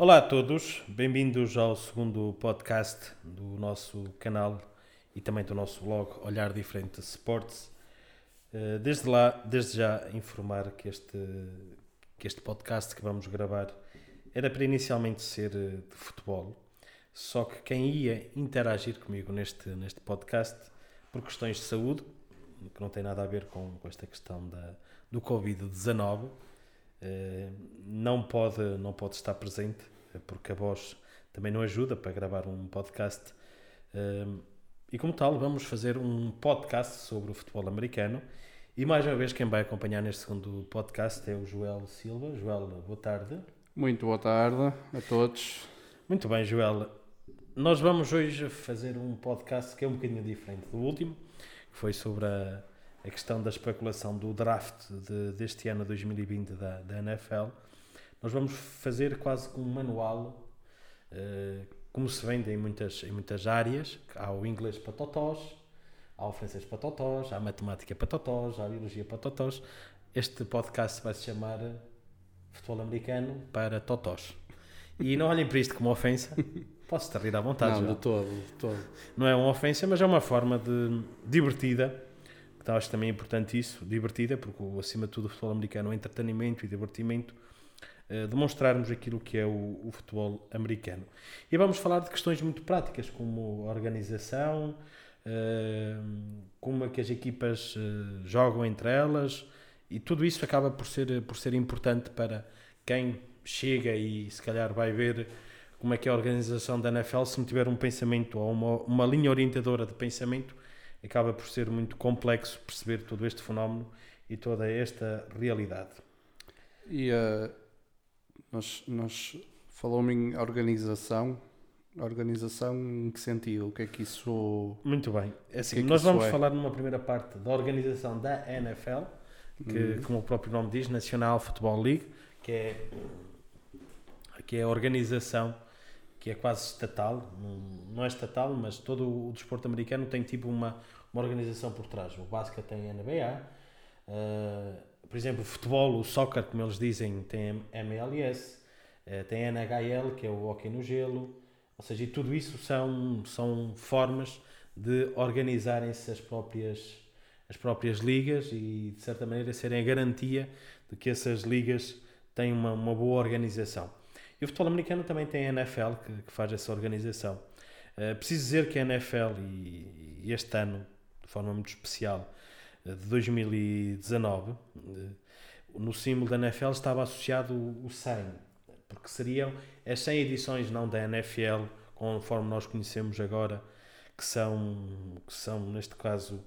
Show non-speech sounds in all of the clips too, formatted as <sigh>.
Olá a todos, bem-vindos ao segundo podcast do nosso canal e também do nosso blog Olhar Diferente Sports. Eh, Desde lá, desde já informar que este, que este podcast que vamos gravar era para inicialmente ser eh, de futebol, só que quem ia interagir comigo neste, neste podcast por questões de saúde, que não tem nada a ver com, com esta questão da, do Covid-19, eh, não pode, não pode estar presente, eh, porque a voz também não ajuda para gravar um podcast. Eh, E como tal, vamos fazer um podcast sobre o futebol americano. E mais uma vez, quem vai acompanhar neste segundo podcast é o Joel Silva. Joel, boa tarde. Muito boa tarde a todos. Muito bem, Joel. Nós vamos hoje fazer um podcast que é um bocadinho diferente do último, que foi sobre a, a questão da especulação do draft de- deste ano 2020 da, da NFL. Nós vamos fazer quase um manual, eh, como se vende em muitas, em muitas áreas. Há o inglês para totós, há o francês para totós, há a matemática para totós, há a biologia para totós. Este podcast vai se chamar Futebol Americano para totós. E não olhem para isto como ofensa. Posso estar a rir à vontade, Não, Joel. de todo, de todo. Não é uma ofensa, mas é uma forma de divertida, que acho também importante isso, divertida, porque acima de tudo o futebol americano é entretenimento e divertimento, eh, demonstrarmos aquilo que é o, o futebol americano. E vamos falar de questões muito práticas, como organização, eh, como é que as equipas eh, jogam entre elas, e tudo isso acaba por ser, por ser importante para quem chega e se calhar vai ver como é que é a organização da NFL, se não tiver um pensamento ou uma, uma linha orientadora de pensamento, acaba por ser muito complexo perceber todo este fenómeno e toda esta realidade. E eh, nós, nós falamos em organização. Organização em que sentido? O que é que isso. Muito bem. É assim, nós vamos é? falar numa primeira parte da organização da NFL, que, Uhum. como o próprio nome diz, National Football League, que é, que é a organização que é quase estatal, não- não é estatal, mas todo o desporto americano tem tipo uma, uma organização por trás. O basquete tem NBA, eh, por exemplo, o futebol, o soccer, como eles dizem, tem MLS, eh, tem NHL, que é o hockey no gelo, ou seja, e tudo isso são, são formas de organizarem-se as próprias, as próprias ligas e, de certa maneira, serem a garantia de que essas ligas têm uma, uma boa organização. E o futebol americano também tem a NFL, que, que faz essa organização. Eh, preciso dizer que a NFL, e, e este ano, de forma muito especial, eh, de 2019, eh, no símbolo da NFL estava associado o, o 100, porque seriam as 100 edições não da NFL, conforme nós conhecemos agora, que são, que são neste caso,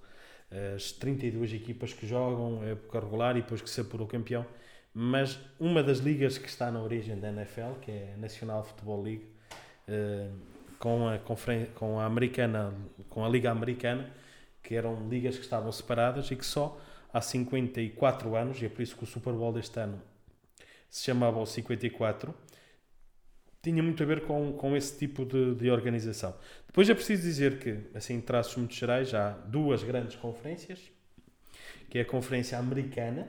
as 32 equipas que jogam época regular e depois que se apurou campeão. Mas uma das ligas que está na origem da NFL, que é a National Football League, eh, com a, com a americana, com a Liga Americana, que eram ligas que estavam separadas e que só há 54 anos, e é por isso que o Super Bowl deste ano se chamava o 54, tinha muito a ver com, com esse tipo de, de organização. Depois é preciso dizer que, assim, em traços muito gerais, há duas grandes conferências, que é a Conferência Americana,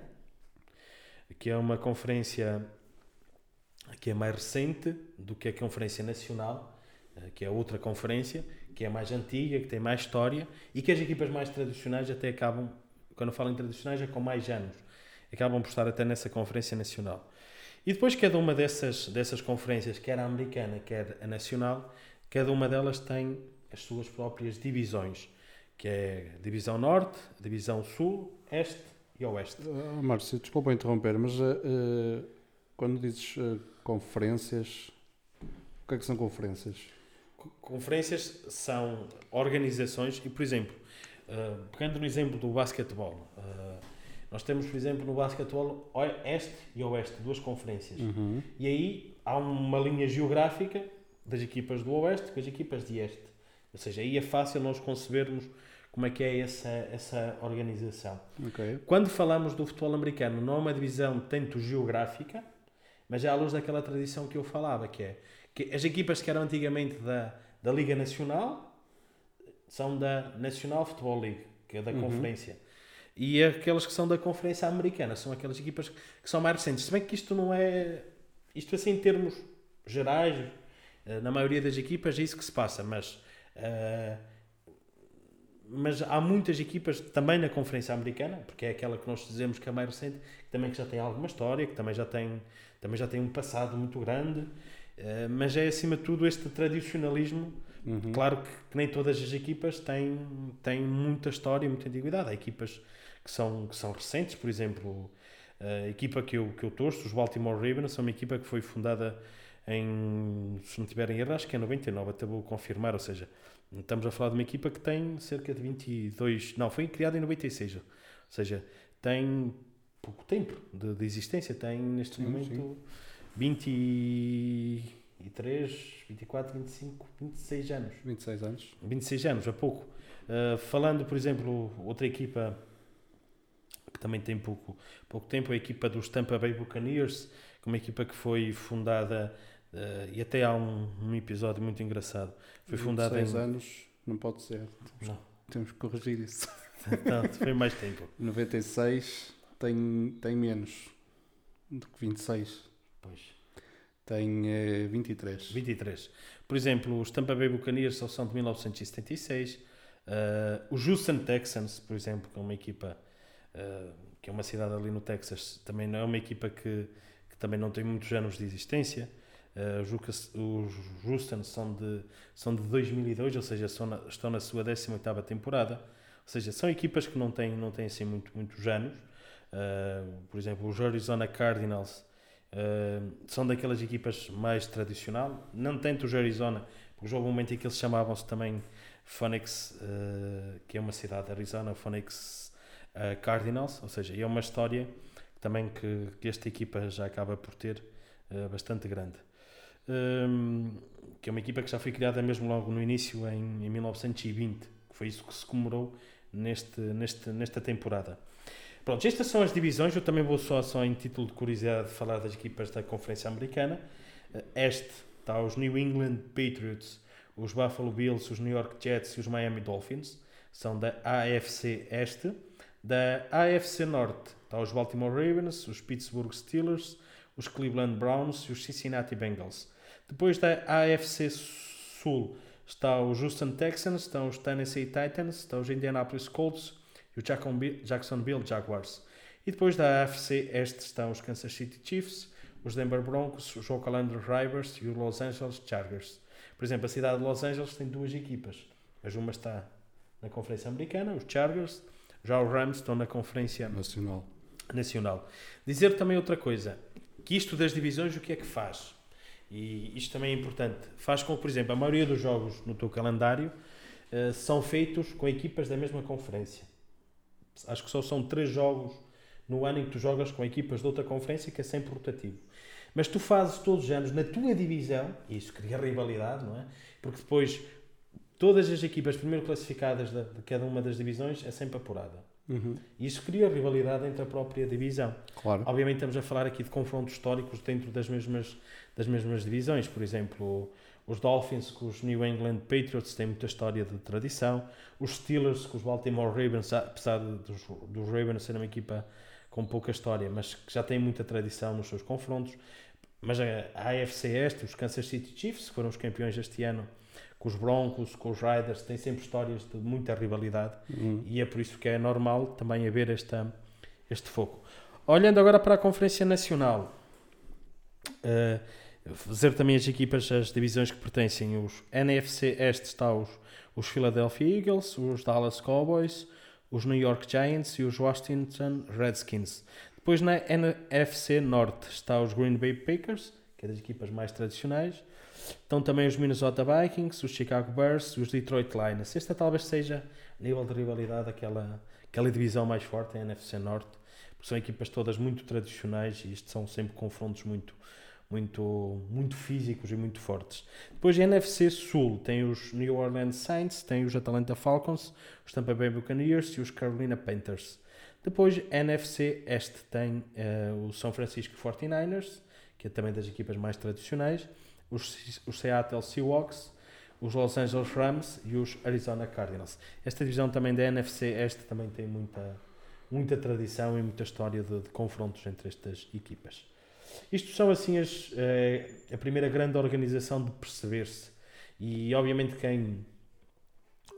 que é uma conferência que é mais recente do que a Conferência Nacional, que é outra conferência, que é mais antiga, que tem mais história e que as equipas mais tradicionais até acabam, quando falo em tradicionais, é com mais anos, acabam por estar até nessa Conferência Nacional. E depois cada uma dessas, dessas conferências, quer a americana, quer a nacional, cada uma delas tem as suas próprias divisões, que é Divisão Norte, Divisão Sul, Este e Oeste. Ah, Márcio, desculpa interromper, mas eh, eh, quando dizes eh, conferências, o que é que são conferências? Co- Conferências são organizações e, por exemplo, uh, pegando no exemplo do basquetebol, uh, nós temos, por exemplo, no basquetebol Este e Oeste, duas conferências. Uhum. E aí há uma linha geográfica das equipas do Oeste com as equipas de Este. Ou seja, aí é fácil nós concebermos como é que é essa, essa organização. Ok. Quando falamos do futebol americano, não é uma divisão tanto geográfica, mas é à luz daquela tradição que eu falava, que é que as equipas que eram antigamente da, da Liga Nacional são da National Football League, que é da Uhum. conferência. E aquelas que são da Conferência Americana são aquelas equipas que são mais recentes. Se bem que isto não é. Isto assim em termos gerais, uh, na maioria das equipas é isso que se passa, mas, uh, mas há muitas equipas também na Conferência Americana, porque é aquela que nós dizemos que é mais recente, que também que já tem alguma história, que também já tem, também já tem um passado muito grande, mas é acima de tudo este tradicionalismo Uhum. Claro que, que, nem todas as equipas têm, têm muita história e muita antiguidade. Há equipas que são, que são recentes, por exemplo, a equipa que eu, que eu torço, os Baltimore Ravens, são uma equipa que foi fundada em, se não tiverem erro, acho que é 99, até vou confirmar, ou seja, estamos a falar de uma equipa que tem cerca de 22, não, foi criada em 96, ou seja, tem pouco tempo de, de existência, tem neste sim, momento sim. 20 23, 24, 25, 26 anos. 26 anos. 26 anos, há pouco. Uh, falando, por exemplo, outra equipa que também tem pouco, pouco tempo, a equipa dos Tampa Bay Buccaneers, que é uma equipa que foi fundada, uh, e até há um, um, episódio muito engraçado, foi fundada em... anos, não pode ser. Temos, não. temos que corrigir isso. Não, foi mais tempo. <laughs> 96 tem, tem menos do que 26. Pois. Tem uh, 23. 23. Por exemplo, os Tampa Bay Buccaneers são de 1976. Uh, os Houston Texans, por exemplo, que é uma equipa uh, que é uma cidade ali no Texas, também não é uma equipa que, que também não tem muitos anos de existência. Uh, os Houston são de, são de 2002, ou seja, na, estão na sua 18ª temporada. Ou seja, são equipas que não têm, não têm assim muito, muitos anos. Uh, por exemplo, os Arizona Cardinals São daquelas equipas mais tradicional, não tanto os Arizona, porque houve um momento em que eles chamavam-se também Phoenix, uh, que é uma cidade de Arizona, Phoenix uh, Cardinals, ou seja, é uma história também que, que esta equipa já acaba por ter bastante grande. que é uma equipa que já foi criada mesmo logo no início, em, em 1920, que foi isso que se comemorou neste, neste, nesta temporada. Pronto, estas são as divisões. Eu também vou só, só em título de curiosidade falar das equipas da Conferência Americana. Eh, este está os New England Patriots, os Buffalo Bills, os New York Jets e os Miami Dolphins. São da AFC Este. Da AFC Norte está os Baltimore Ravens, os Pittsburgh Steelers, os Cleveland Browns e os Cincinnati Bengals. Depois da AFC Sul está os Houston Texans, estão os Tennessee Titans, estão os Indianapolis Colts, e o Jacksonville Jaguars. E depois da AFC Este estão os Kansas City Chiefs, os Denver Broncos, os Oakland Raiders e os Los Angeles Chargers. Por exemplo, a cidade de Los Angeles tem duas equipas, mas uma está na Conferência Americana, os Chargers, já os Rams estão na Conferência Nacional. Nacional. Dizer também outra coisa, que isto das divisões o que é que faz? E isto também é importante. Faz com que, por exemplo, a maioria dos jogos no teu calendário uh, são feitos com equipas da mesma conferência. Acho que só são três jogos no ano em que tu jogas com equipas de outra conferência que é sempre rotativo. Mas tu fazes todos os anos na tua divisão, e isso cria rivalidade, não é? Porque depois todas as equipas primeiro classificadas de, de cada uma das divisões é sempre apurada. Uhum. E isso cria rivalidade entre a própria divisão. Claro. Obviamente estamos a falar aqui de confrontos históricos dentro das mesmas, das mesmas divisões. Por exemplo, os Dolphins com os New England Patriots têm muita história de tradição. Os Steelers com os Baltimore Ravens, apesar dos, dos Ravens serem uma equipa com pouca história, mas que já têm muita tradição nos seus confrontos. Mas a, AFC Este, os Kansas City Chiefs, que foram os campeões este ano, com os Broncos, com os Riders, têm sempre histórias de muita rivalidade uhum. e é por isso que é normal também haver esta, este foco. Olhando agora para a Conferência Nacional, uh, Dizer também as equipas, as divisões que pertencem. Os NFC Este está os, os Philadelphia Eagles, os Dallas Cowboys, os New York Giants e os Washington Redskins. Depois na NFC Norte está os Green Bay Packers, que é das equipas mais tradicionais. Estão também os Minnesota Vikings, os Chicago Bears e os Detroit Lions. Esta talvez seja, a nível de rivalidade, aquela, aquela divisão mais forte, a NFC Norte. Porque são equipas todas muito tradicionais e isto são sempre confrontos muito, muito, muito físicos e muito fortes. Depois, NFC Sul tem os New Orleans Saints, tem os Atlanta Falcons, os Tampa Bay Buccaneers e os Carolina Panthers. Depois, NFC Este tem uh, o São Francisco 49ers, que é também das equipas mais tradicionais, os, os Seattle Seahawks, os Los Angeles Rams e os Arizona Cardinals. Esta divisão também da NFC Este também tem muita, muita tradição e muita história de, de confrontos entre estas equipas. Isto são assim as, eh, a primeira grande organização de perceber-se. E obviamente quem,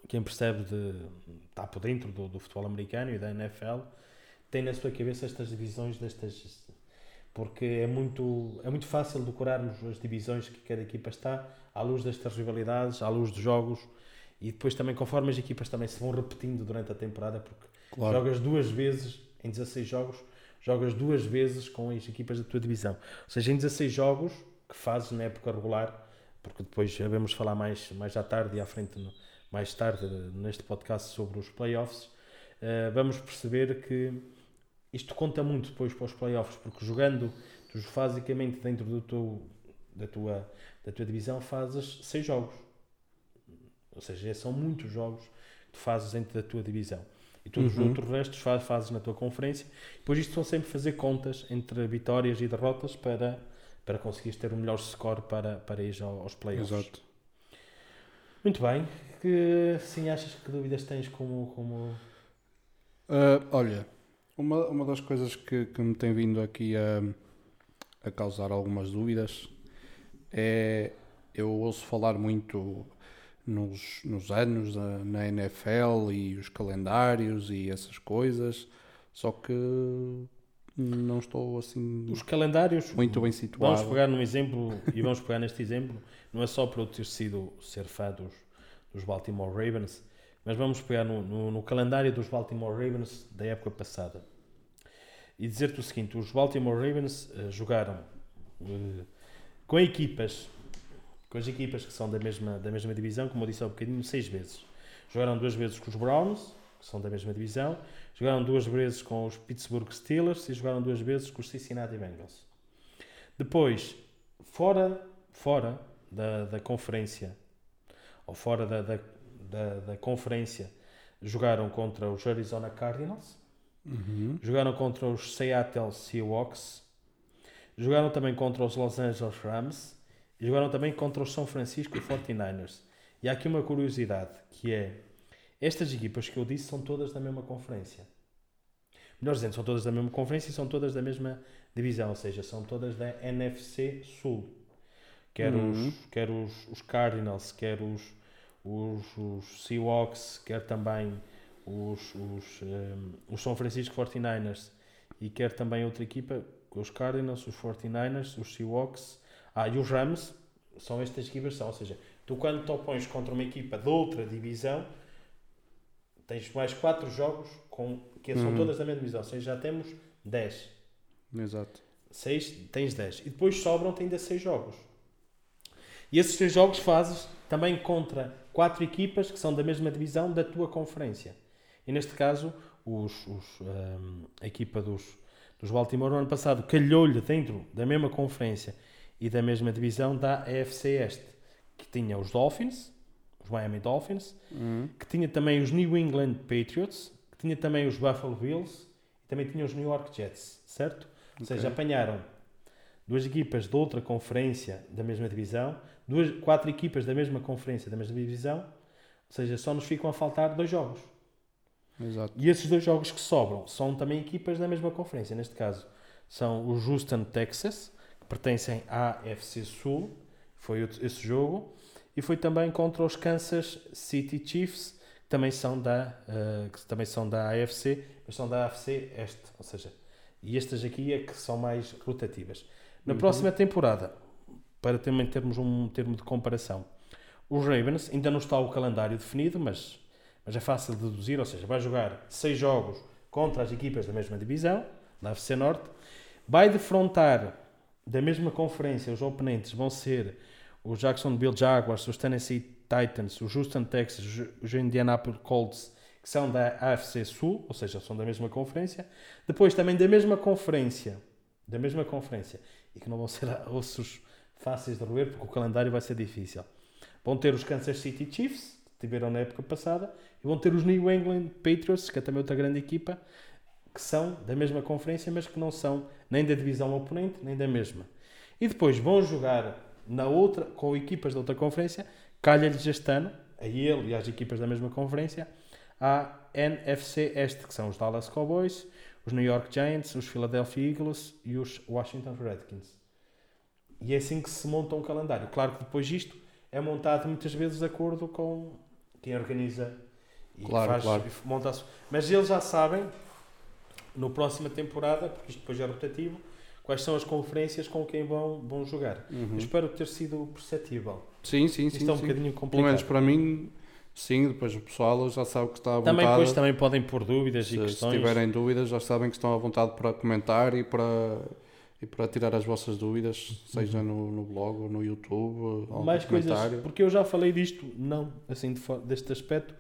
quem percebe de, está por dentro do, do futebol americano e da NFL tem na sua cabeça estas divisões destas porque é muito, é muito fácil decorarmos as divisões que cada equipa está à luz destas rivalidades, à luz dos jogos e depois também conforme as equipas também se vão repetindo durante a temporada porque claro. jogas duas vezes em 16 jogos jogas duas vezes com as equipas da tua divisão ou seja, em 16 jogos que fazes na época regular porque depois vamos falar mais, mais à tarde e à frente no, mais tarde neste podcast sobre os playoffs uh, vamos perceber que isto conta muito depois para os playoffs, porque jogando, tu basicamente dentro do teu, da, tua, da tua divisão fazes seis jogos. Ou seja, são muitos jogos que tu fazes dentro da tua divisão. E todos uhum. os outros restos fazes, fazes na tua conferência. Depois isto são sempre fazer contas entre vitórias e derrotas para, para conseguires ter o melhor score para, para ir aos playoffs. Exato. Muito bem. Que, sim, achas que dúvidas tens como... como... Uh, olha, uma, uma das coisas que, que me tem vindo aqui a, a causar algumas dúvidas é eu ouço falar muito nos, nos anos na, NFL e os calendários e essas coisas, só que não estou assim os calendários muito bem situado. Vamos pegar num exemplo e vamos pegar neste exemplo, não é só para eu ter sido ser fã dos, dos Baltimore Ravens, mas vamos pegar no, no, no, calendário dos Baltimore Ravens da época passada e dizer-te o seguinte: os Baltimore Ravens uh, jogaram uh, com equipas, com as equipas que são da mesma, da mesma divisão, como eu disse há um bocadinho, seis vezes. Jogaram duas vezes com os Browns, que são da mesma divisão, jogaram duas vezes com os Pittsburgh Steelers e jogaram duas vezes com os Cincinnati Bengals. Depois, fora, fora da, da conferência ou fora da, da, da, da conferência, jogaram contra os Arizona Cardinals, uhum. jogaram contra os Seattle Seahawks, jogaram também contra os Los Angeles Rams e jogaram também contra os São Francisco 49ers. E há aqui uma curiosidade que é estas equipas que eu disse são todas da mesma conferência. Melhor dizendo, são todas da mesma conferência e são todas da mesma divisão, ou seja, são todas da NFC Sul. Quer, uhum. os, quer os, os Cardinals, quer os, os, os Seahawks, quer também os, os, um, ehm, os São Francisco 49ers e quer também outra equipa, os Cardinals, os 49ers, os Seahawks ah, e os Rams, são estas equipas, são, ou seja, tu quando te opões contra uma equipa de outra divisão, tens mais 4 jogos com, que são uhum. todas da mesma divisão, ou seja, já temos 10. Exato. 6, tens 10. E depois sobram-te ainda 6 jogos. E esses 6 jogos fazes também contra 4 equipas que são da mesma divisão da tua conferência. E neste caso, os, os, um, a equipa dos, dos Baltimore no ano passado calhou-lhe dentro da mesma conferência e da mesma divisão da AFC Este, que tinha os Dolphins, os Miami Dolphins, uhum. que tinha também os New England Patriots, que tinha também os Buffalo Bills e também tinha os New York Jets, certo? Okay. Ou seja, apanharam duas equipas de outra conferência da mesma divisão, duas, quatro equipas da mesma conferência da mesma divisão, ou seja, só nos ficam a faltar dois jogos. Exato. E esses dois jogos que sobram são também equipas da mesma conferência. Neste caso, são os Houston Texas, pertencem à FC Sul, foi esse jogo, e foi também contra os Kansas City Chiefs, que também são da, uh, que também são da AFC, mas são da AFC Este, ou seja, e estas aqui é que são mais rotativas. Na uhum. próxima temporada, para também termos um termo de comparação, os Ravens, ainda não está o calendário definido, mas mas é fácil de deduzir, ou seja, vai jogar seis jogos contra as equipas da mesma divisão, na FC Norte, vai defrontar da mesma conferência, os oponentes vão ser os Jacksonville Jaguars, os Tennessee Titans, os Houston Texans, os Indianapolis Colts, que são da AFC Sul, ou seja, são da mesma conferência. Depois também da mesma conferência, da mesma conferência, e que não vão ser <laughs> ossos fáceis de roer, porque o calendário vai ser difícil. Vão ter os Kansas City Chiefs, que tiveram na época passada, e vão ter os New England Patriots, que é também outra grande equipa, que são da mesma conferência, mas que não são nem da divisão oponente, nem da mesma. E depois vão jogar na outra, com equipas da outra conferência, calha-lhes este ano, a ele e às equipas da mesma conferência, a NFC Este, que são os Dallas Cowboys, os New York Giants, os Philadelphia Eagles e os Washington Redskins. E é assim que se monta um calendário. Claro que depois isto é montado muitas vezes de acordo com quem organiza e Claro, faz, claro. monta Mas eles já sabem, no próxima temporada, porque isto depois é rotativo, quais são as conferências com quem vão, vão jogar. Uhum. Espero ter sido perceptível. Sim, sim, Isto sim. é um sim. bocadinho Pelo complicado. menos para mim, sim. Depois o pessoal já sabe que está à vontade. também depois também podem pôr dúvidas e se, se questões. tiverem dúvidas, já sabem que estão à vontade para comentar e para, e para tirar as vossas dúvidas, seja no, no blog ou no YouTube, ou Uhum. mais coisas, porque eu já falei disto, não assim de deste aspecto.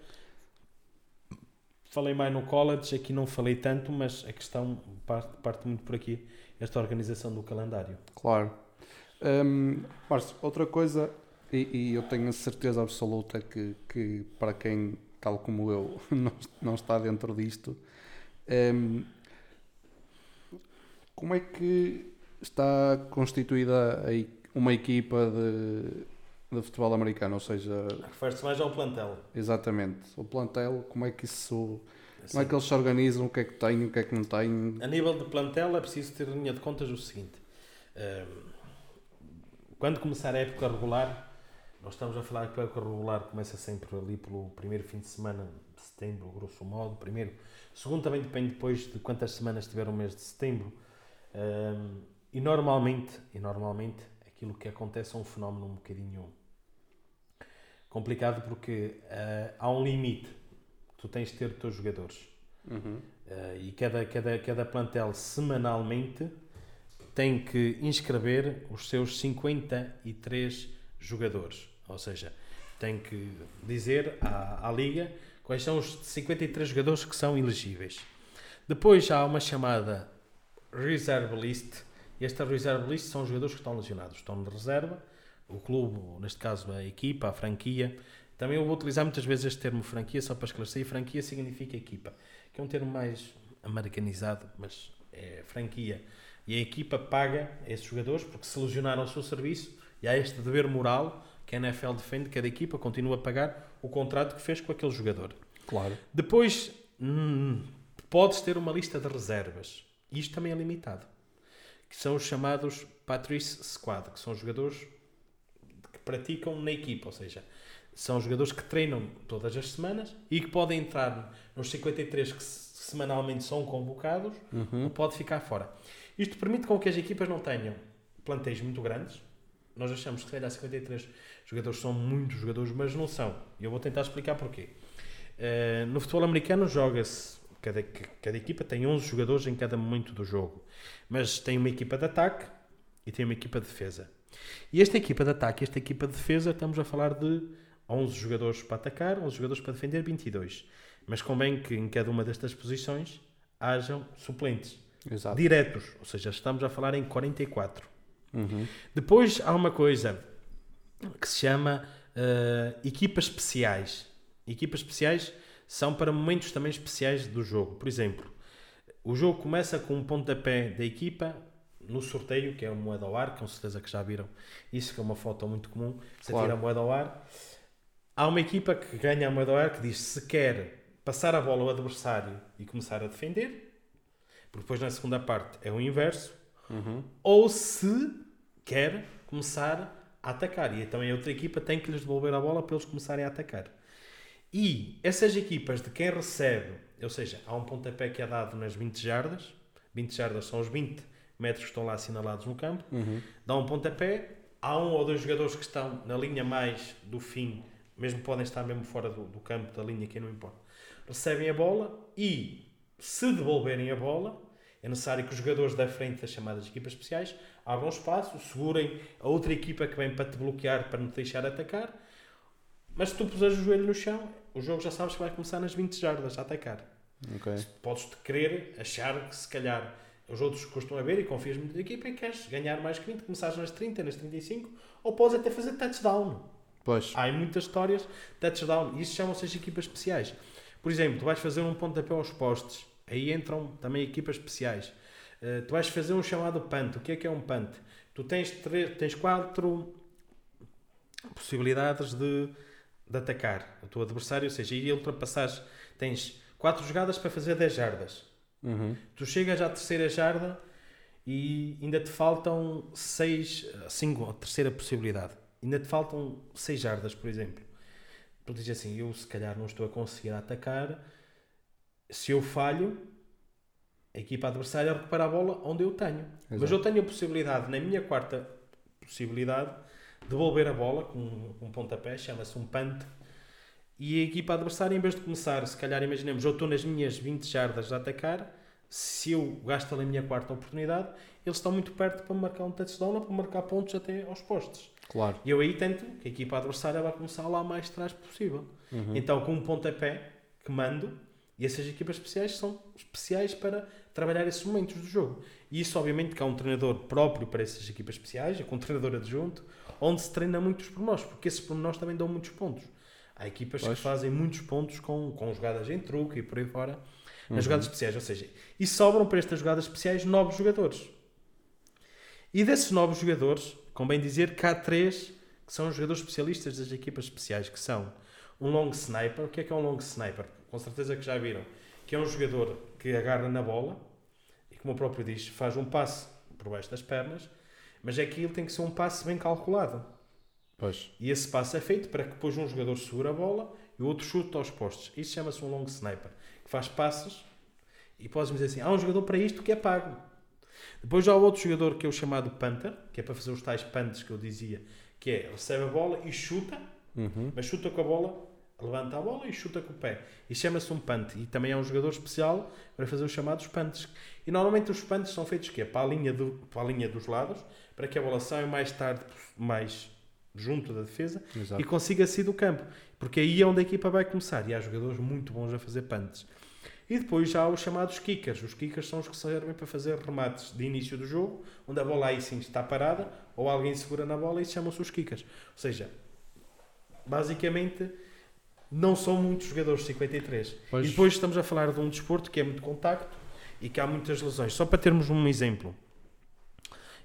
Falei mais no college, aqui não falei tanto, mas a questão parte, parte muito por aqui, esta organização do calendário. Claro. Hum, Márcio, outra coisa, e, e eu tenho a certeza absoluta que, que para quem, tal como eu, <laughs> não, não está dentro disto, hum, como é que está constituída uma equipa de, de futebol americano? Ou seja, Refere-se mais ao plantel. exatamente, o plantel, como é que isso. Como é que eles se organizam? O que é que têm? O que é que não têm? A nível de plantel é preciso ter em linha de contas o seguinte. ehm, Quando começar a época regular, nós estamos a falar que a época regular começa sempre ali pelo primeiro fim de semana de setembro, grosso modo, primeiro. Segundo também depende depois de quantas semanas tiver o mês de setembro. Ehm, E normalmente, e normalmente aquilo que acontece é um fenómeno um bocadinho complicado porque eh, há um limite que tu tens de ter dos teus jogadores. Uhum. Eh, e cada, cada, cada plantel semanalmente tem que inscrever os seus 53 jogadores. Ou seja, tem que dizer à, à Liga quais são os 53 jogadores que são elegíveis. Depois há uma chamada Reserve List. E esta Reserve List são os jogadores que estão lesionados, estão de reserva. O clube, neste caso a equipa, a franquia. Também eu vou utilizar muitas vezes este termo franquia, só para esclarecer. E franquia significa equipa que é um termo mais americanizado, mas é franquia. E a equipa paga esses jogadores porque se lesionaram ao seu serviço e há este dever moral que a NFL defende, que cada equipa continua a pagar o contrato que fez com aquele jogador. Claro. Depois, hum, podes ter uma lista de reservas. Isto também é limitado. Que são os chamados Patrice Squad, que são jogadores praticam na equipa, ou seja, são jogadores que treinam todas as semanas e que podem entrar nos 53 que se- semanalmente são convocados Uhum. ou pode ficar fora. Isto permite com que as equipas não tenham plantéis muito grandes. Nós achamos que se calhar 53 jogadores são muitos jogadores, mas não são. E eu vou tentar explicar porquê. Eh, no futebol americano joga-se, cada, cada equipa tem 11 jogadores em cada momento do jogo, mas tem uma equipa de ataque e tem uma equipa de defesa. E esta equipa de ataque e esta equipa de defesa, estamos a falar de 11 jogadores para atacar, 11 jogadores para defender, 22. Mas convém que em cada uma destas posições hajam suplentes Exato. diretos, ou seja, estamos a falar em 44. Uhum. Depois há uma coisa que se chama eh, equipas especiais. Equipas especiais são para momentos também especiais do jogo. Por exemplo, o jogo começa com um pontapé da equipa no sorteio, que é uma moeda ao ar, com certeza que já viram isso, que é uma foto muito comum. Você Claro. tira a moeda ao ar. Há uma equipa que ganha a moeda ao ar que diz se quer passar a bola ao adversário e começar a defender, porque depois na segunda parte é o inverso, Uhum. ou se quer começar a atacar. E então a outra equipa tem que lhes devolver a bola para eles começarem a atacar. E essas equipas de quem recebe, ou seja, há um pontapé que é dado nas 20 jardas, 20 jardas são os 20 metros que estão lá assinalados no campo, Uhum. dá um pontapé, há um ou dois jogadores que estão na linha mais do fim, mesmo podem estar mesmo fora do, do campo da linha, que não importa, recebem a bola e se devolverem a bola, é necessário que os jogadores da frente das chamadas equipas especiais abram espaço, segurem a outra equipa que vem para te bloquear, para não te deixar atacar. Mas se tu puseres o joelho no chão, o jogo já sabes que vai começar nas 20 jardas a atacar. Ok. Podes te querer achar que se calhar os outros costumam ver e confias muito na equipa e queres ganhar mais que 20, começares nas 30, nas 35, ou podes até fazer touchdown. Pois. Há em muitas histórias touchdown. Isso chamam-se as equipas especiais. Por exemplo, tu vais fazer um pontapé aos postes. Aí entram também equipas especiais. Eh, tu vais fazer um chamado punt. O que é que é um punt? Tu tens, três, tens quatro possibilidades de, de atacar o teu adversário. Ou seja, e ultrapassares. Tens quatro jogadas para fazer 10 jardas. Uhum. Tu chegas à terceira jarda e ainda te faltam seis, cinco, a terceira possibilidade. Ainda te faltam seis jardas, por exemplo. Tu dizes assim, eu se calhar não estou a conseguir atacar. Se eu falho, a equipa adversária recupera a bola onde eu tenho. Mas Exato. eu tenho a possibilidade, na minha quarta possibilidade, de devolver a bola com um pontapé, chama-se um punt. E a equipa adversária, em vez de começar, se calhar imaginemos, eu estou nas minhas 20 jardas a atacar, se eu gasto ali a minha quarta oportunidade, eles estão muito perto para marcar um touchdown ou para marcar pontos até aos postes. Claro. E eu aí tento que a equipa adversária vá começar lá mais atrás possível. Uhum. Então, com um pontapé que mando, e essas equipas especiais são especiais para trabalhar esses momentos do jogo. E isso, obviamente, que há um treinador próprio para essas equipas especiais, com um treinador adjunto, onde se treina muitos pormenores, porque esses pormenores também dão muitos pontos. Há equipas Pois. que fazem muitos pontos com, com jogadas em truque e por aí fora, nas Uhum. jogadas especiais. Ou seja, e sobram para estas jogadas especiais novos jogadores. E desses novos jogadores, convém dizer que há três que são os jogadores especialistas das equipas especiais, que são um long sniper. O que é que é um long sniper? Com certeza que já viram. Que é um jogador que agarra na bola e, como o próprio diz, faz um passe por baixo das pernas, mas aquilo tem que ser um passe bem calculado. Pois. E esse passe é feito para que depois um jogador segure a bola e o outro chute aos postos. Isso chama-se um long sniper, que faz passes e podes dizer assim, há um jogador para isto que é pago. Depois já há outro jogador que é o chamado punter, que é para fazer os tais punts que eu dizia, que é recebe a bola e chuta, Uhum. mas chuta com a bola, levanta a bola e chuta com o pé. E chama-se um punt. E também é um jogador especial para fazer os chamados punts. E normalmente os punts são feitos quê? Para a linha, do, para a linha dos lados, para que a bola saia mais tarde, mais junto da defesa Exato. e consiga sair do campo. Porque aí é onde a equipa vai começar. E há jogadores muito bons a fazer punts. E depois já há os chamados kickers. Os kickers são os que servem para fazer remates de início do jogo, onde a bola aí sim está parada, ou alguém segura na bola e chamam-se os kickers. Ou seja, basicamente não são muitos jogadores 53. Pois. E depois estamos a falar de um desporto que é muito contacto e que há muitas lesões. Só para termos um exemplo,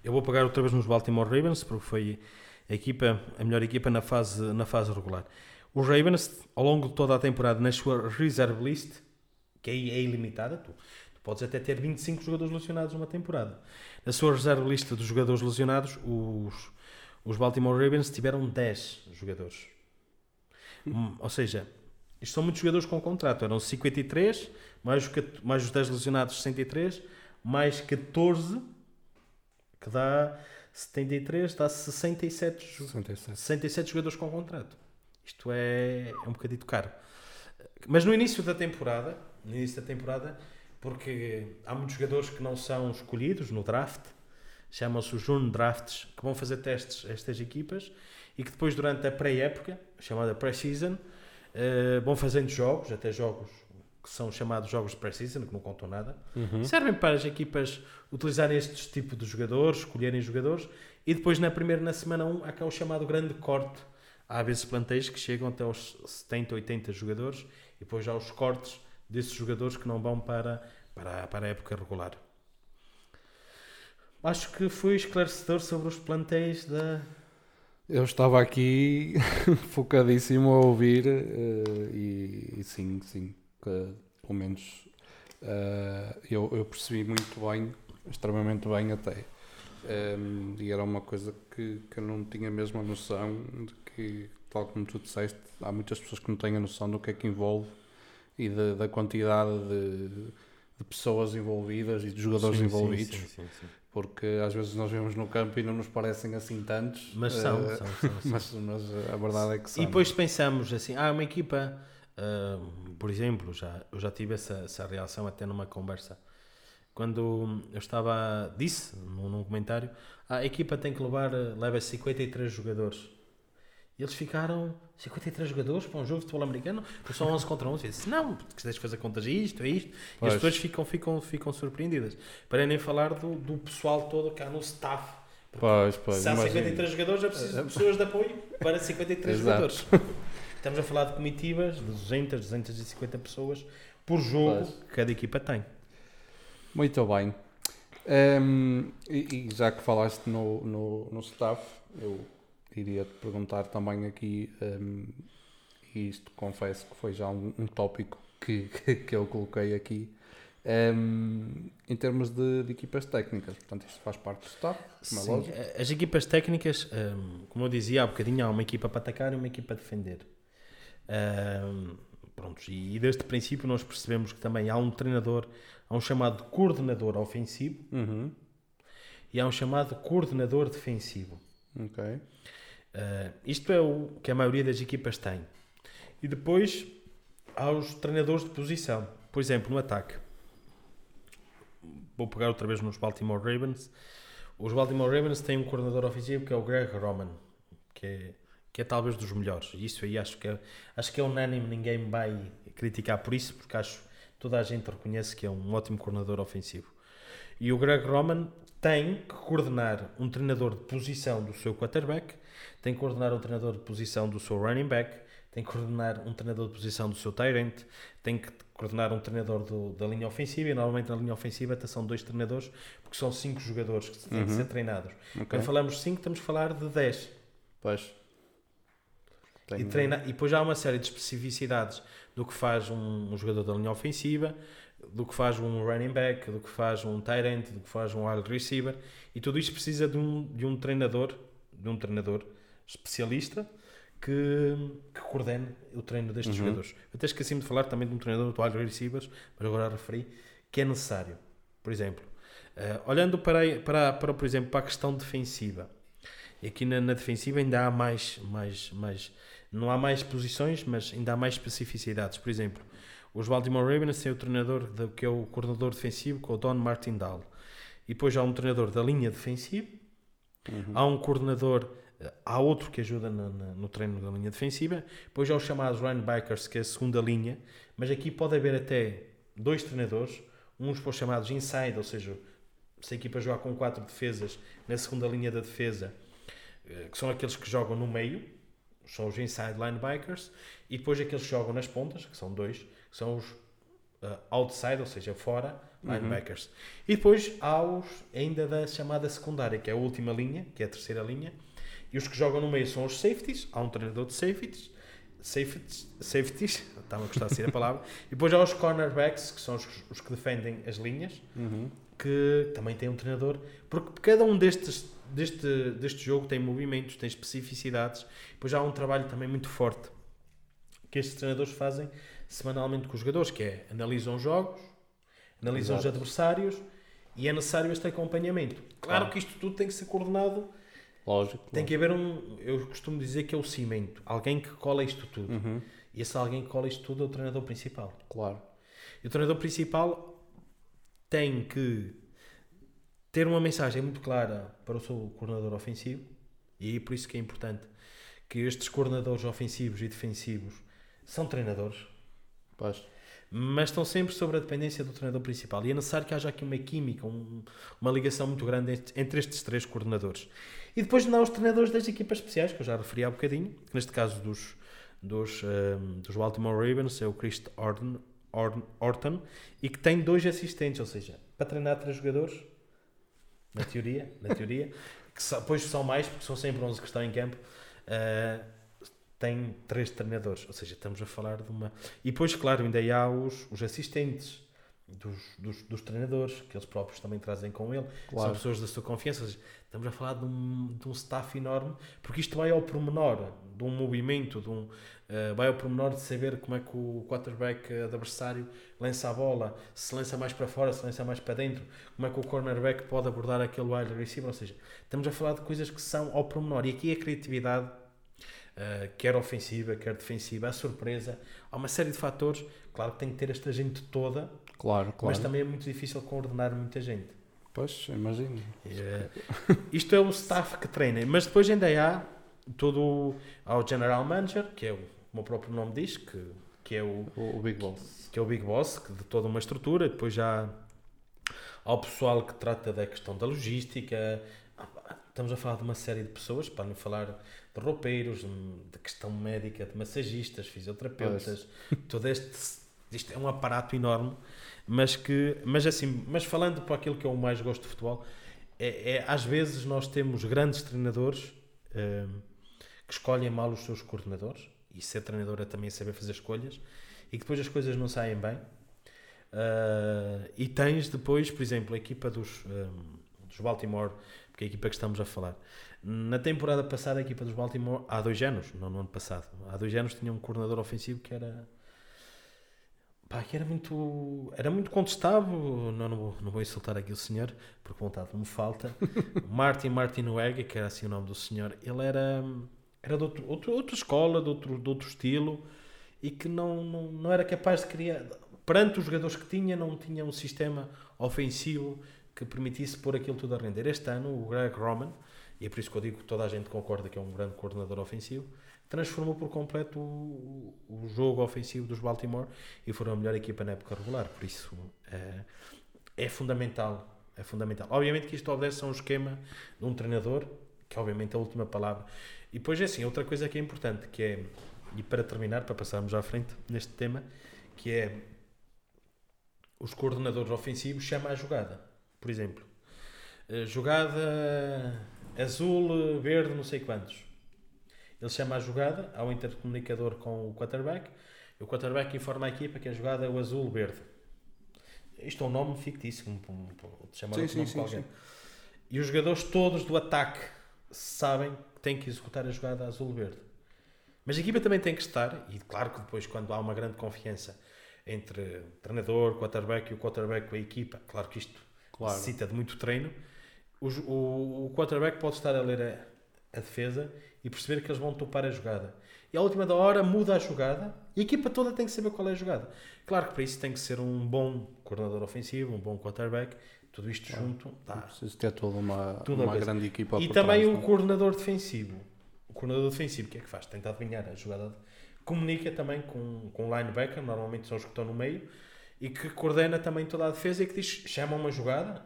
eu vou pegar outra vez nos Baltimore Ravens, porque foi a equipa, a melhor equipa na fase, na fase regular. Os Ravens, ao longo de toda a temporada, na sua reserve list, que aí é ilimitada, tu, tu podes até ter 25 jogadores lesionados numa temporada. Na sua reserve lista dos jogadores lesionados, os, os Baltimore Ravens tiveram 10 jogadores. Hum, ou seja, isto são muitos jogadores com contrato. Eram 53, mais mais os 10 lesionados, 63, mais 14, que dá 73, dá 67, jo- 67. 67 jogadores com contrato. Isto é, é um bocadito caro. Mas no início da temporada, no início da temporada, porque há muitos jogadores que não são escolhidos no draft, chamam-se os June Drafts, que vão fazer testes a estas equipas e que depois, durante a pré-época, chamada pré-season, eh, vão fazendo jogos, até jogos que são chamados jogos de pré-season, que não contam nada, Uhum. servem para as equipas utilizarem estes tipos de jogadores, escolherem jogadores e depois na primeira, na semana 1, há cá o chamado grande corte. Há vezes plantéis que chegam até aos 70, 80 jogadores e depois já os cortes desses jogadores que não vão para, para, para a época regular. Acho que fui esclarecedor sobre os plantéis da. Eu estava aqui <laughs> focadíssimo a ouvir eh, e, e sim, sim, que, pelo menos eh, eu, eu percebi muito bem, extremamente bem até. Em, e era uma coisa que, que eu não tinha mesmo a noção de que, tal como tu disseste, há muitas pessoas que não têm a noção do que é que envolve e da- da quantidade de, de pessoas envolvidas e de jogadores Sim, envolvidos sim, sim, porque às vezes nós vemos no campo e não nos parecem assim tantos. Mas são, eh, são, são, <laughs> são. Mas, mas a verdade é que são. E depois pensamos assim, ah, uma equipa, ah, por exemplo, já, eu já tive essa, essa reação até numa conversa. Quando eu estava, disse num, num comentário, ah, a equipa tem que levar, leva 53 jogadores. E eles ficaram, 53 jogadores para um jogo de futebol americano? Tu só 11 contra 11. Eu disse, não, porque tens de fazer contas a isto, a isto. E as Pois. pessoas ficam, ficam, ficam surpreendidas. Para nem falar do, do pessoal todo cá no staff. Porque Pois, pois. se há imagino. 53 jogadores, é preciso de pessoas de apoio para 53 Exato. jogadores. <laughs> Estamos a falar de comitivas de 200, 250 pessoas por jogo Pois. que cada equipa tem. Muito bem. Ehm, e, e já que falaste no, no, no staff, eu iria te perguntar também aqui, ehm, e isto confesso que foi já um, um tópico que, <laughs> que, eu coloquei aqui, Um, em termos de, de, equipas técnicas, portanto, isto faz parte do staff, como é Sim, lógico. As equipas técnicas, um, como eu dizia há bocadinho, há uma equipa para atacar e uma equipa a defender. Um, pronto, e, desde o princípio nós percebemos que também há um treinador, há um chamado coordenador ofensivo Uhum. e há um chamado coordenador defensivo. Ok. Uh, isto é o que a maioria das equipas tem. E depois há os treinadores de posição. Por exemplo, no ataque. Vou pegar outra vez nos Baltimore Ravens. Os Baltimore Ravens têm um coordenador ofensivo que é o Greg Roman, que é, que é talvez dos melhores. Isso aí acho que é, acho que é unânime, ninguém vai criticar por isso, porque acho toda a gente reconhece que é um ótimo coordenador ofensivo. E o Greg Roman tem que coordenar um treinador de posição do seu quarterback, tem que coordenar um treinador de posição do seu running back, tem que coordenar um treinador de posição do seu Tyrant, tem que coordenar um treinador do, da linha ofensiva e normalmente na linha ofensiva até são dois treinadores porque são cinco jogadores que têm Uhum. que ser treinados. Ok. Quando falamos cinco estamos a falar de 10. Pois. E, treina, e depois há uma série de especificidades do que faz um, um jogador da linha ofensiva, do que faz um running back, do que faz um tight end, do que faz um wide receiver, e tudo isto precisa de um, de um treinador, de um treinador especialista que, que coordene o treino destes Uhum. jogadores. Eu até esqueci-me de falar também de um treinador de wide receivers, mas agora referi, que é necessário. Por exemplo, eh, olhando para, para, para, por exemplo, para a questão defensiva, e aqui na, na defensiva ainda há mais, mais, mais, não há mais posições, mas ainda há mais especificidades. Por exemplo, os Baltimore Ravens têm o treinador de- que é o coordenador defensivo, que é o Don Martindale. E depois há um treinador da linha defensiva, Uhum. há um coordenador, há outro que ajuda na- no treino da linha defensiva, depois há os chamados linebackers, que é a segunda linha, mas aqui pode haver até dois treinadores, uns para os chamados inside, ou seja, se a equipa jogar com quatro defesas, na segunda linha da defesa, eh, que são aqueles que jogam no meio, são os inside linebackers, e depois aqueles que jogam nas pontas, que são dois, que são os eh, outside, ou seja, fora, linebackers. E depois há os ainda da chamada secundária, que é a última linha, que é a terceira linha, e os que jogam no meio são os safeties, há um treinador de safeties, safeties, safeties <laughs> estava a gostar de ser a palavra, e depois há os cornerbacks, que são os, os que defendem as linhas, Uhum. que também tem um treinador, porque cada um destes deste, deste jogo tem movimentos, tem especificidades, depois há um trabalho também muito forte que estes treinadores fazem semanalmente com os jogadores, que é analisam jogos, analisam Exato. os adversários e é necessário este acompanhamento. Claro Claro. que isto tudo tem que ser coordenado, Lógico. tem que haver um, eu costumo dizer que é o cimento, alguém que cola isto tudo. Uhum. E esse alguém que cola isto tudo é o treinador principal. Claro. E o treinador principal tem que ter uma mensagem muito clara para o seu coordenador ofensivo, e é por isso que é importante que estes coordenadores ofensivos e defensivos são treinadores, mas estão sempre sobre a dependência do treinador principal. E é necessário que haja aqui uma química, um- uma ligação muito grande entre- estes três coordenadores. E depois não há os treinadores das equipas especiais, que eu já referi há bocadinho, neste caso dos, dos, ehm, dos Baltimore Ravens é o Chris Orton, Orton, Orton, e que tem dois assistentes, ou seja, para treinar três jogadores, na teoria, na teoria, que só- depois são mais, porque são sempre 11 que estão em campo, eh, tem três treinadores, ou seja, estamos a falar de uma. E depois, claro, ainda há os, os assistentes dos, dos, dos treinadores, que eles próprios também trazem com ele, são Claro. pessoas da sua confiança, seja, estamos a falar de um, de um staff enorme, porque isto vai ao pormenor de um movimento, de um, eh, vai ao pormenor de saber como é que o quarterback eh, adversário lança a bola, se lança mais para fora, se lança mais para dentro, como é que o cornerback pode abordar aquele wide receiver, ou seja, estamos a falar de coisas que são ao pormenor, e aqui a criatividade Uh, quer ofensiva, quer defensiva, a surpresa. Há uma série de fatores. Claro que tem que ter esta gente toda, Claro, claro. mas também é muito difícil coordenar muita gente. Pois, imagino. Uh, isto é o staff que treina, mas depois ainda há todo o, há o General Manager, que é o, o próprio nome diz, que, que, é o, O, Big Boss. que é o Big Boss, que de toda uma estrutura. Depois já há o pessoal que trata da questão da logística. Estamos a falar de uma série de pessoas, para não falar de roupeiros, de questão médica, de massagistas, fisioterapeutas, todo este isto é um aparato enorme, mas que, mas assim, mas falando para aquilo que eu mais gosto de futebol, é, é às vezes nós temos grandes treinadores hum, que escolhem mal os seus coordenadores, e ser treinador é também saber fazer escolhas, e que depois as coisas não saem bem, Uh, e tens depois, por exemplo, a equipa dos, um, dos Baltimore, porque é a equipa que estamos a falar. Na temporada passada, a equipa dos Baltimore, há dois anos, não no ano passado, há dois anos tinha um coordenador ofensivo que era. Pá, que era muito, era muito contestável. Não, não, não vou insultar aqui o senhor, porque vontade me falta. <laughs> Martin Martin Wegg, que era assim o nome do senhor, ele era, era de outro, outro, outra escola, de outro, de outro estilo, e que não, não, não era capaz de criar. Perante os jogadores que tinha, não tinha um sistema ofensivo que permitisse pôr aquilo tudo a render. Este ano, o Greg Roman, e é por isso que eu digo que toda a gente concorda que é um grande coordenador ofensivo, transformou por completo o, o jogo ofensivo dos Baltimore e foram a melhor equipa na época regular. Por isso é, é fundamental. É fundamental. Obviamente que isto obedece a um esquema de um treinador, que é obviamente a última palavra. E depois é assim, outra coisa que é importante, que é, e para terminar, para passarmos à frente neste tema, que é os coordenadores ofensivos chamam a jogada. Por exemplo, jogada azul, verde, não sei quantos. Ele chama a jogada ao intercomunicador com o quarterback e o quarterback informa a equipa que a jogada é o azul-verde. Isto é um nome fictício, um, um, chamar sim, sim, sim, alguém. E os jogadores todos do ataque sabem que têm que executar a jogada azul-verde. Mas a equipa também tem que estar, e claro que depois, quando há uma grande confiança entre o treinador, o quarterback e o quarterback com a equipa, claro que isto claro. necessita de muito treino o, o, o quarterback pode estar a ler a, a, defesa e perceber que eles vão topar a jogada. E à última da hora muda a jogada e a equipa toda tem que saber qual é a jogada. Claro que para isso tem que ser um bom coordenador ofensivo, um bom quarterback, tudo isto junto. Tá. Preciso ter toda uma, uma grande equipa E também trás, o coordenador defensivo. O coordenador defensivo, o que é que faz? Tenta adivinhar a jogada. Comunica também com, com o linebacker, normalmente são os que estão no meio, e que coordena também toda a defesa e que diz: chama uma jogada,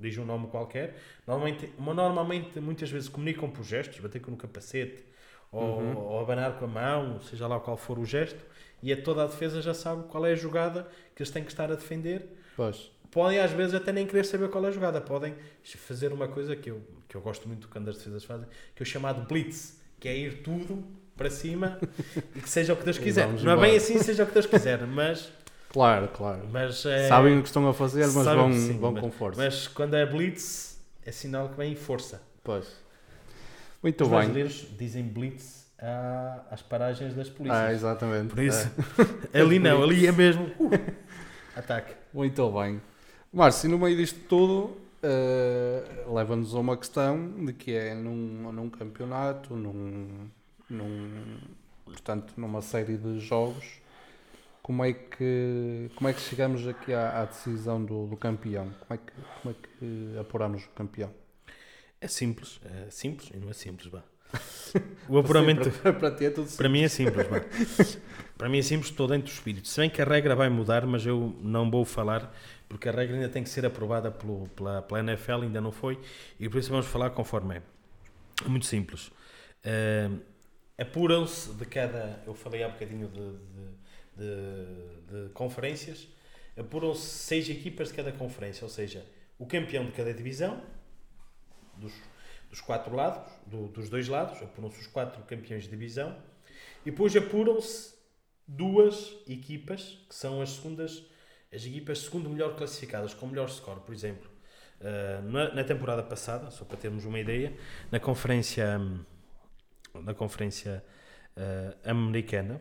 diz um nome qualquer, normalmente, normalmente muitas vezes comunicam por gestos, bater com o capacete ou, uhum. ou abanar com a mão, seja lá qual for o gesto, e a toda a defesa já sabe qual é a jogada que eles têm que estar a defender. Pois. Podem às vezes até nem querer saber qual é a jogada, podem fazer uma coisa que eu, que eu gosto muito quando as defesas fazem, que é o chamado blitz, que é ir tudo para cima <laughs> e que seja o que Deus quiser. Não é bem assim, seja o que Deus quiser, mas Claro, claro. Mas, é, Sabem o que estão a fazer, mas vão, sim, vão mas, com força. Mas quando é blitz, é sinal que vem em força. Pois. Muito Os bem. Os brasileiros dizem blitz às paragens das polícias. Ah, exatamente. Por isso, é. <laughs> ali não, ali é mesmo uh, <laughs> ataque. Muito bem. Márcio, no meio disto tudo, uh, leva-nos a uma questão de que é num, num campeonato, num, num, portanto, numa série de jogos como é que, como é que chegamos aqui à, à decisão do, do, campeão? Como é, que, como é que apuramos o campeão? É simples, é simples e não é simples, vá. <laughs> O apuramento para, para, ti é tudo simples. Para mim é simples, vá. <laughs> para mim é simples, estou dentro do espírito. Se bem que a regra vai mudar, mas eu não vou falar porque a regra ainda tem que ser aprovada pelo, pela, pela NFL, ainda não foi, e por isso vamos falar conforme é. Muito simples. Uh, Apuram-se de cada. Eu falei há bocadinho de, de de, de conferências, apuram-se seis equipas de cada conferência, ou seja, o campeão de cada divisão, dos, dos quatro lados, do, dos dois lados, apuram-se os quatro campeões de divisão, e depois apuram-se duas equipas, que são as segundas, as equipas segundo melhor classificadas, com melhor score, por exemplo. Uh, na, na, temporada passada, só para termos uma ideia, na conferência, na conferência uh, americana,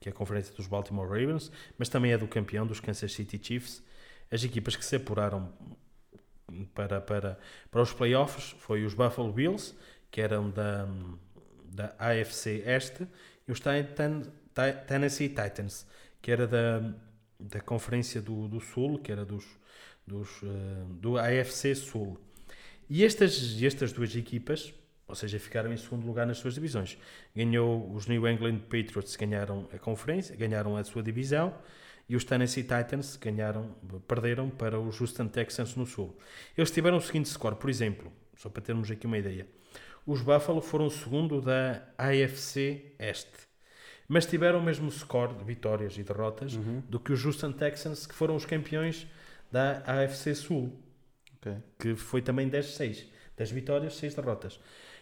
que é a conferência dos Baltimore Ravens, mas também é do campeão dos Kansas City Chiefs. As equipas que se apuraram para, para, para os playoffs foi os Buffalo Bills, que eram da, da AFC Este, e os Tennessee Titans, que era da, da Conferência do, do Sul, que era dos, dos, uh, do AFC Sul. E estas, estas duas equipas ou seja, ficaram em segundo lugar nas suas divisões. Ganhou os New England Patriots, ganharam a conferência, ganharam a sua divisão, e os Tennessee Titans ganharam, perderam para os Houston Texans no Sul. Eles tiveram o seguinte score, por exemplo, só para termos aqui uma ideia. Os Buffalo foram segundo da AFC Este, mas tiveram o mesmo score de vitórias e derrotas uhum. do que os Houston Texans, que foram os campeões da AFC Sul, okay. que foi também 10-6. 10 vitórias, 6 derrotas.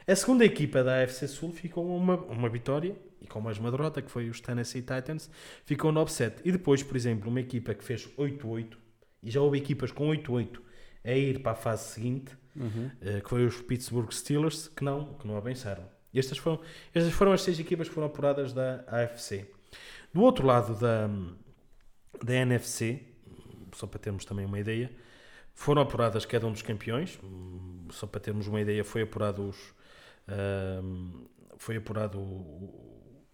A segunda equipa da AFC Sul ficou uma, uma vitória e com mais uma derrota, que foi os Tennessee Titans, ficou 9-7. E depois, por exemplo, uma equipa que fez 8-8, e já houve equipas com 8-8 a ir para a fase seguinte, Uhum. eh, que foi os Pittsburgh Steelers, que não, que não avançaram. Estas foram, estas foram as seis equipas que foram apuradas da AFC. Do outro lado da, da NFC, só para termos também uma ideia, foram apuradas cada um dos campeões, hum, só para termos uma ideia, foi apurado os. Foi apurado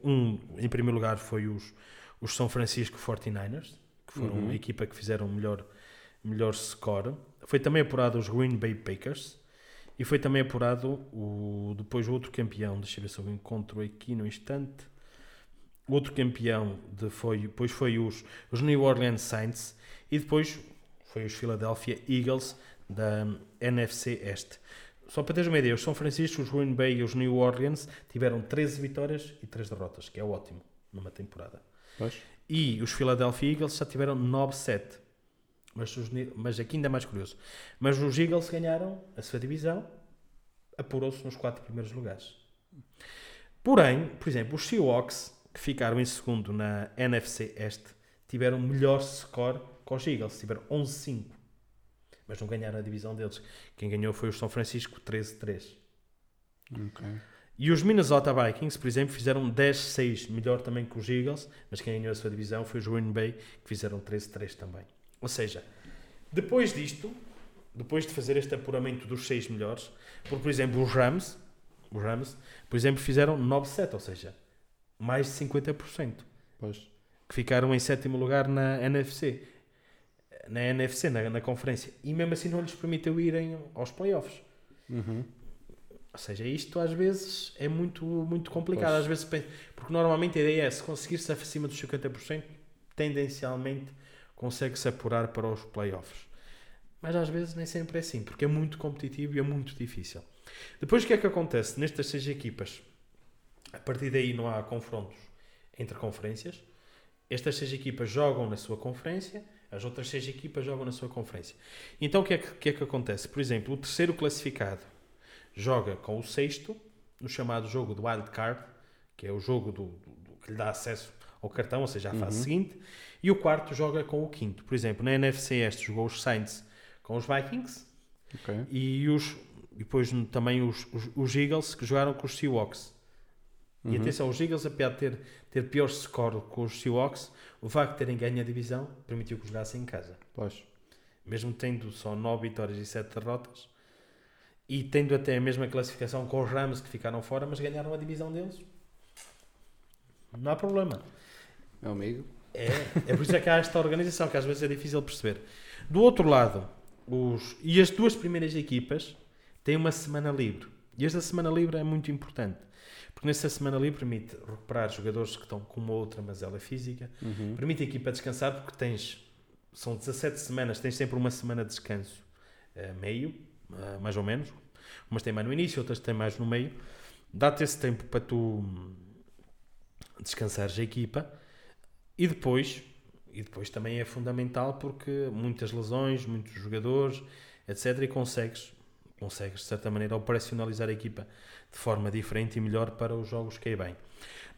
um, em primeiro lugar foi os, os São Francisco 49ers, que foram Uhum. a equipa que fizeram o melhor, melhor score. Foi também apurado os Green Bay Packers e foi também apurado o, depois o outro campeão, deixa eu ver se eu encontro aqui no instante. O outro campeão de, foi, depois foi os, os New Orleans Saints e depois foi os Philadelphia Eagles da NFC Este. Só para teres uma ideia, os São Francisco, os Green Bay e os New Orleans tiveram 13 vitórias e 3 derrotas, que é ótimo numa temporada. Pois. E os Philadelphia Eagles já tiveram 9-7. Mas, os mas aqui ainda é mais curioso. Mas os Eagles ganharam a sua divisão, apurou-se nos quatro primeiros lugares. Porém, por exemplo, os Seahawks, que ficaram em segundo na NFC Este, tiveram melhor score que os Eagles, tiveram 11-5. Mas não ganharam a divisão deles. Quem ganhou foi o São Francisco 13-3. Ok. E os Minnesota Vikings, por exemplo, fizeram 10-6, melhor também que os Eagles, mas quem ganhou a sua divisão foi os Green Bay, que fizeram 13-3 também. Ou seja, depois disto, depois de fazer este apuramento dos 6 melhores, por, por exemplo, os Rams, os Rams, por exemplo, fizeram 9-7, ou seja, mais de 50%, Pois. que ficaram em sétimo lugar na NFC, na NFC, na, na conferência, e mesmo assim não lhes permitiu irem aos playoffs. Uhum. Ou seja, isto às vezes é muito, muito complicado. Pois. Às vezes, porque normalmente a ideia é se conseguir-se acima dos 50%, tendencialmente consegue-se apurar para os playoffs. Mas às vezes nem sempre é assim, porque é muito competitivo e é muito difícil. Depois o que é que acontece nestas seis equipas? A partir daí não há confrontos entre conferências. Estas seis equipas jogam na sua conferência, as outras seis equipas jogam na sua conferência. Então o que é que, que, é que acontece? Por exemplo, o terceiro classificado joga com o sexto, no chamado jogo do wild card, que é o jogo do, do- do- que lhe dá acesso ao cartão, ou seja, à fase Uhum. seguinte, e o quarto joga com o quinto. Por exemplo, na NFC este jogou os Saints com os Vikings Ok. e, os, e depois também os, os, os Eagles que jogaram com os Seahawks. E Uhum. atenção, os Eagles, apesar de ter, ter pior score com os Seahawks, o facto de terem ganho a divisão permitiu que jogassem em casa Pois. mesmo tendo só 9 vitórias e 7 derrotas, e tendo até a mesma classificação com os Rams que ficaram fora, mas ganharam a divisão deles, não há problema. Meu amigo. É, é por isso é que há esta organização, que às vezes é difícil perceber. Do outro lado, os, e as duas primeiras equipas têm uma semana livre. E esta semana livre é muito importante. Porque nessa semana livre permite recuperar jogadores que estão com uma outra mazela física, Uhum. Permite a equipa descansar porque tens, são 17 semanas, tens sempre uma semana de descanso, eh, meio, eh, mais ou menos. Umas têm mais no início, outras têm mais no meio. Dá-te esse tempo para tu hum, descansares a equipa e depois, e depois também é fundamental porque muitas lesões, muitos jogadores, etc. E consegues, consegues de certa maneira operacionalizar a equipa de forma diferente e melhor para os jogos que aí bem.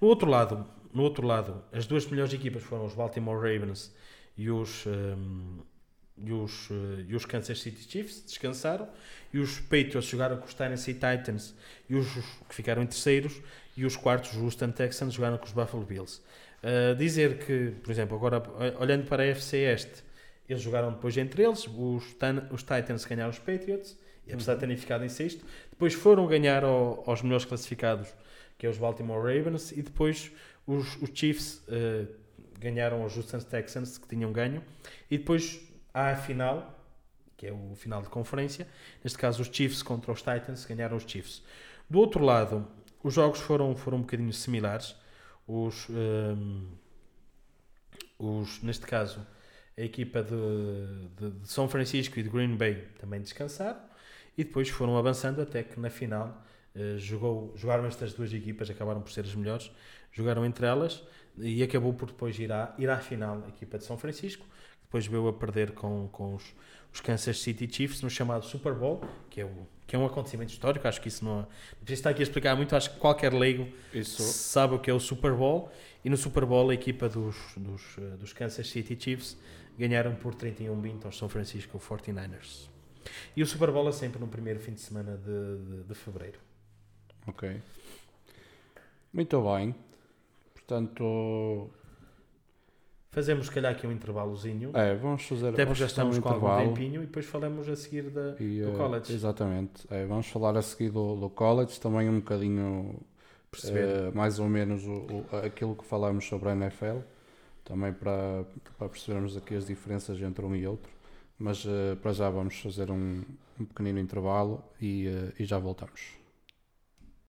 No outro lado, no outro lado, as duas melhores equipas foram os Baltimore Ravens e os, hum, e os, eh, e os Kansas City Chiefs, descansaram, e os Patriots jogaram com os Tennessee Titans, e os que ficaram em terceiros, e os quartos, os Houston Texans, jogaram com os Buffalo Bills. Uh, dizer que, por exemplo, agora eh, olhando para a FC Este, eles jogaram depois entre eles, os, os Titans ganharam os Patriots, e apesar de terem ficado em sexto, depois foram ganhar ao- aos melhores classificados, que é os Baltimore Ravens, e depois os, os Chiefs eh, ganharam aos Houston Texans, que tinham ganho, e depois há a final, que é o final de conferência, neste caso os Chiefs contra os Titans, ganharam os Chiefs. Do outro lado, os jogos foram, foram um bocadinho similares, os, ehm, os, neste caso, a equipa de, de- de São Francisco e de Green Bay também descansaram, e depois foram avançando até que na final eh, jogou, jogaram estas duas equipas, acabaram por ser as melhores, jogaram entre elas e acabou por depois ir à, ir à final a equipa de São Francisco, depois veio a perder com, com os, os Kansas City Chiefs no chamado Super Bowl, que é, o, que é um acontecimento histórico. Acho que isso não, não preciso estar aqui a explicar muito. Acho que qualquer leigo Isso, sabe o que é o Super Bowl. E no Super Bowl, a equipa dos, dos, eh, dos Kansas City Chiefs ganharam por 31-20 aos São Francisco 49ers. E o Super Bowl é sempre no primeiro fim de semana de, de, de fevereiro. ok. Muito bem. Portanto, Fazemos, se calhar, aqui um intervalozinho. é, vamos fazer até porque já fazer um estamos com algum intervalo. tempinho e depois falamos a seguir da, E, do eh, college. Exatamente. É, vamos falar a seguir do, do college, também um bocadinho Perceber. eh, mais ou menos o, o- aquilo que falamos sobre a NFL, também para, para percebermos aqui as diferenças entre um e outro. Mas eh, para já vamos fazer um, um pequenino intervalo e, eh, e já voltamos.